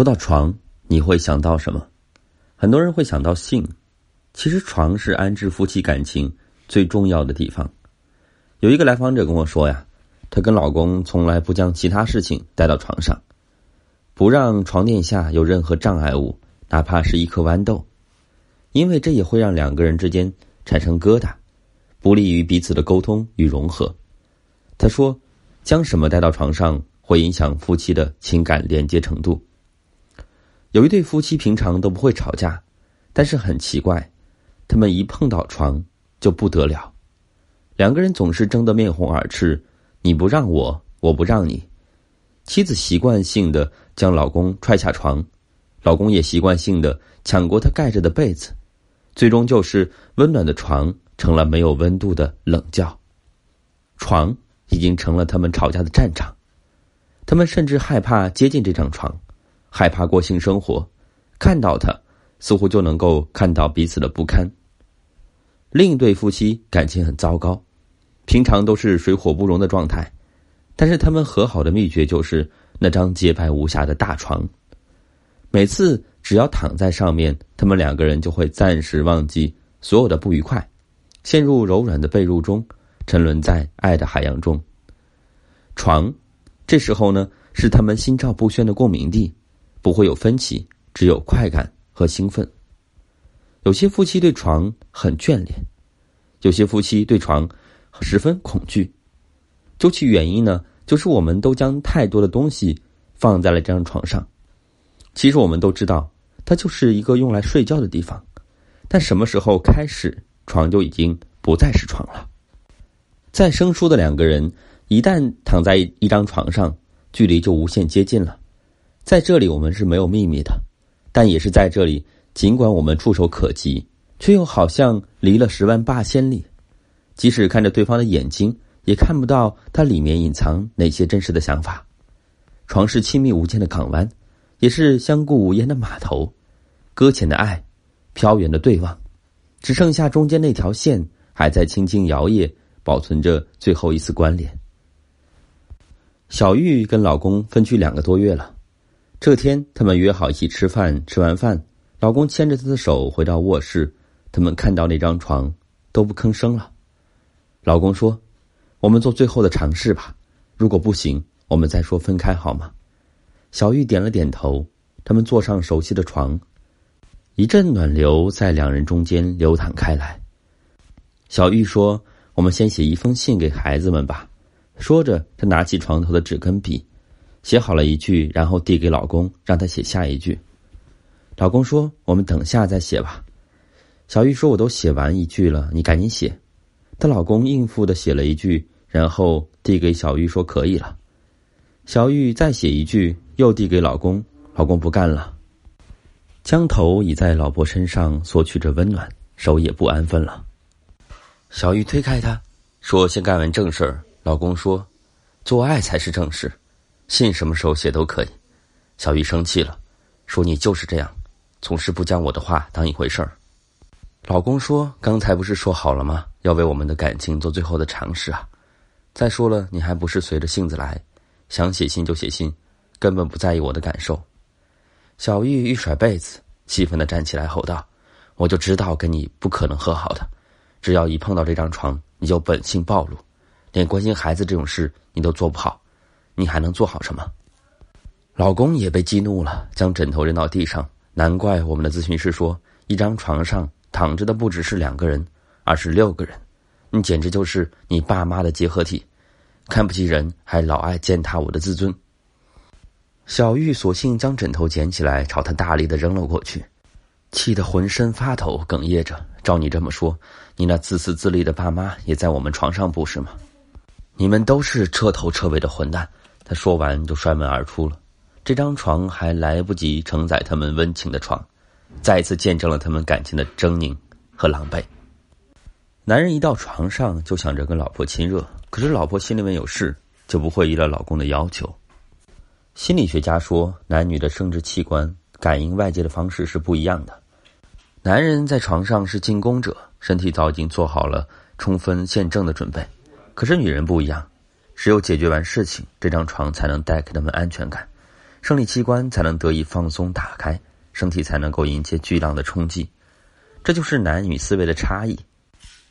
说到床，你会想到什么？很多人会想到性，其实床是安置夫妻感情最重要的地方。有一个来访者跟我说呀，她跟老公从来不将其他事情带到床上，不让床垫下有任何障碍物，哪怕是一颗豌豆，因为这也会让两个人之间产生疙瘩，不利于彼此的沟通与融合。他说，将什么带到床上会影响夫妻的情感连接程度。有一对夫妻平常都不会吵架，但是很奇怪，他们一碰到床就不得了，两个人总是争得面红耳赤，你不让我，我不让你。妻子习惯性的将老公踹下床，老公也习惯性的抢过他盖着的被子，最终就是温暖的床成了没有温度的冷觉，床已经成了他们吵架的战场，他们甚至害怕接近这张床。害怕过性生活，看到他，似乎就能够看到彼此的不堪。另一对夫妻感情很糟糕，平常都是水火不容的状态，但是他们和好的秘诀就是那张洁白无瑕的大床。每次只要躺在上面，他们两个人就会暂时忘记所有的不愉快，陷入柔软的被褥中，沉沦在爱的海洋中。床，这时候呢，是他们心照不宣的共鸣地。不会有分歧，只有快感和兴奋。有些夫妻对床很眷恋，有些夫妻对床十分恐惧。究其原因呢，就是我们都将太多的东西放在了这张床上。其实我们都知道，它就是一个用来睡觉的地方。但什么时候开始，床就已经不再是床了？再生疏的两个人，一旦躺在一张床上，距离就无限接近了。在这里，我们是没有秘密的，但也是在这里，尽管我们触手可及，却又好像离了十万八千里。即使看着对方的眼睛，也看不到他里面隐藏哪些真实的想法。床是亲密无间的港湾，也是相顾无言的码头。搁浅的爱，飘远的对望，只剩下中间那条线还在轻轻摇曳，保存着最后一丝关联。小玉跟老公分居两个多月了。这天，他们约好一起吃饭。吃完饭，老公牵着她的手回到卧室，他们看到那张床，都不吭声了。老公说：“我们做最后的尝试吧，如果不行，我们再说分开好吗？”小玉点了点头。他们坐上熟悉的床，一阵暖流在两人中间流淌开来。小玉说：“我们先写一封信给孩子们吧。”说着，她拿起床头的纸跟笔。写好了一句，然后递给老公，让他写下一句。老公说：“我们等下再写吧。”小玉说：“我都写完一句了，你赶紧写。”她老公应付的写了一句，然后递给小玉说：“可以了。”小玉再写一句，又递给老公，老公不干了，将头倚在老婆身上索取着温暖，手也不安分了。小玉推开他，说：“先干完正事儿。”老公说：“做爱才是正事。”信什么时候写都可以，小玉生气了，说：“你就是这样，总是不将我的话当一回事儿。”老公说：“刚才不是说好了吗？要为我们的感情做最后的尝试啊！再说了，你还不是随着性子来，想写信就写信，根本不在意我的感受。”小玉一甩被子，气愤的站起来吼道：“我就知道跟你不可能和好的，只要一碰到这张床，你就本性暴露，连关心孩子这种事你都做不好。”你还能做好什么？老公也被激怒了，将枕头扔到地上。难怪我们的咨询师说，一张床上躺着的不只是两个人，而是六个人。你简直就是你爸妈的结合体，看不起人，还老爱践踏我的自尊。小玉索性将枕头捡起来，朝他大力的扔了过去，气得浑身发抖，哽咽着：“照你这么说，你那自私自利的爸妈也在我们床上，不是吗？你们都是彻头彻尾的混蛋！”他说完就摔门而出了，这张床还来不及承载他们温情的床，再一次见证了他们感情的狰狞和狼狈。男人一到床上就想着跟老婆亲热，可是老婆心里面有事，就不会依了老公的要求。心理学家说，男女的生殖器官感应外界的方式是不一样的。男人在床上是进攻者，身体早已经做好了冲锋陷阵的准备，可是女人不一样。只有解决完事情，这张床才能带给他们安全感，生理器官才能得以放松打开，身体才能够迎接巨浪的冲击。这就是男女思维的差异。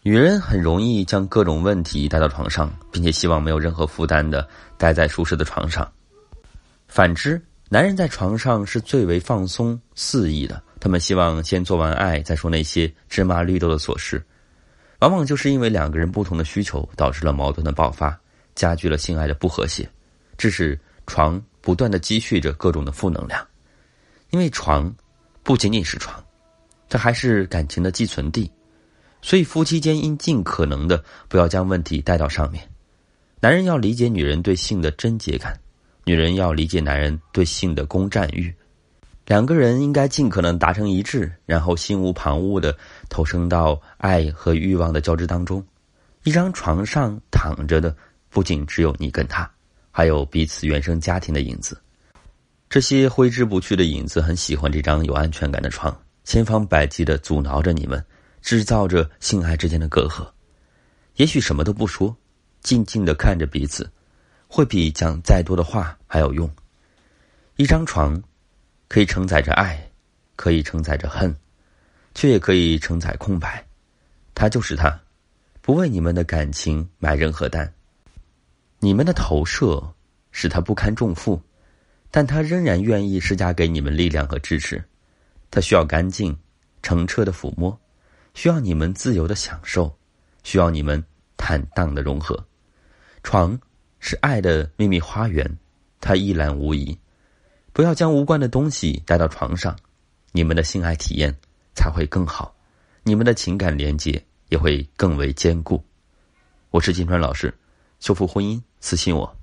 女人很容易将各种问题带到床上，并且希望没有任何负担的待在舒适的床上。反之，男人在床上是最为放松肆意的，他们希望先做完爱，再说那些芝麻绿豆的琐事。往往就是因为两个人不同的需求，导致了矛盾的爆发，加剧了性爱的不和谐，致使床不断的积蓄着各种的负能量。因为床不仅仅是床，它还是感情的寄存地。所以，夫妻间应尽可能的不要将问题带到上面。男人要理解女人对性的贞洁感，女人要理解男人对性的攻占欲。两个人应该尽可能达成一致，然后心无旁骛的投身到爱和欲望的交织当中。一张床上躺着的不仅只有你跟他，还有彼此原生家庭的影子。这些挥之不去的影子很喜欢这张有安全感的床，千方百计的阻挠着你们。制造着性爱之间的隔阂，也许什么都不说，静静的看着彼此，会比讲再多的话还有用。一张床，可以承载着爱，可以承载着恨，却也可以承载空白。他就是他，不为你们的感情买任何单。你们的投射使他不堪重负，但他仍然愿意施加给你们力量和支持。他需要干净、澄澈的抚摸。需要你们自由的享受，需要你们坦荡的融合。床是爱的秘密花园，它一览无遗。不要将无关的东西带到床上，你们的性爱体验才会更好，你们的情感连接也会更为坚固。我是金川老师，修复婚姻，私信我。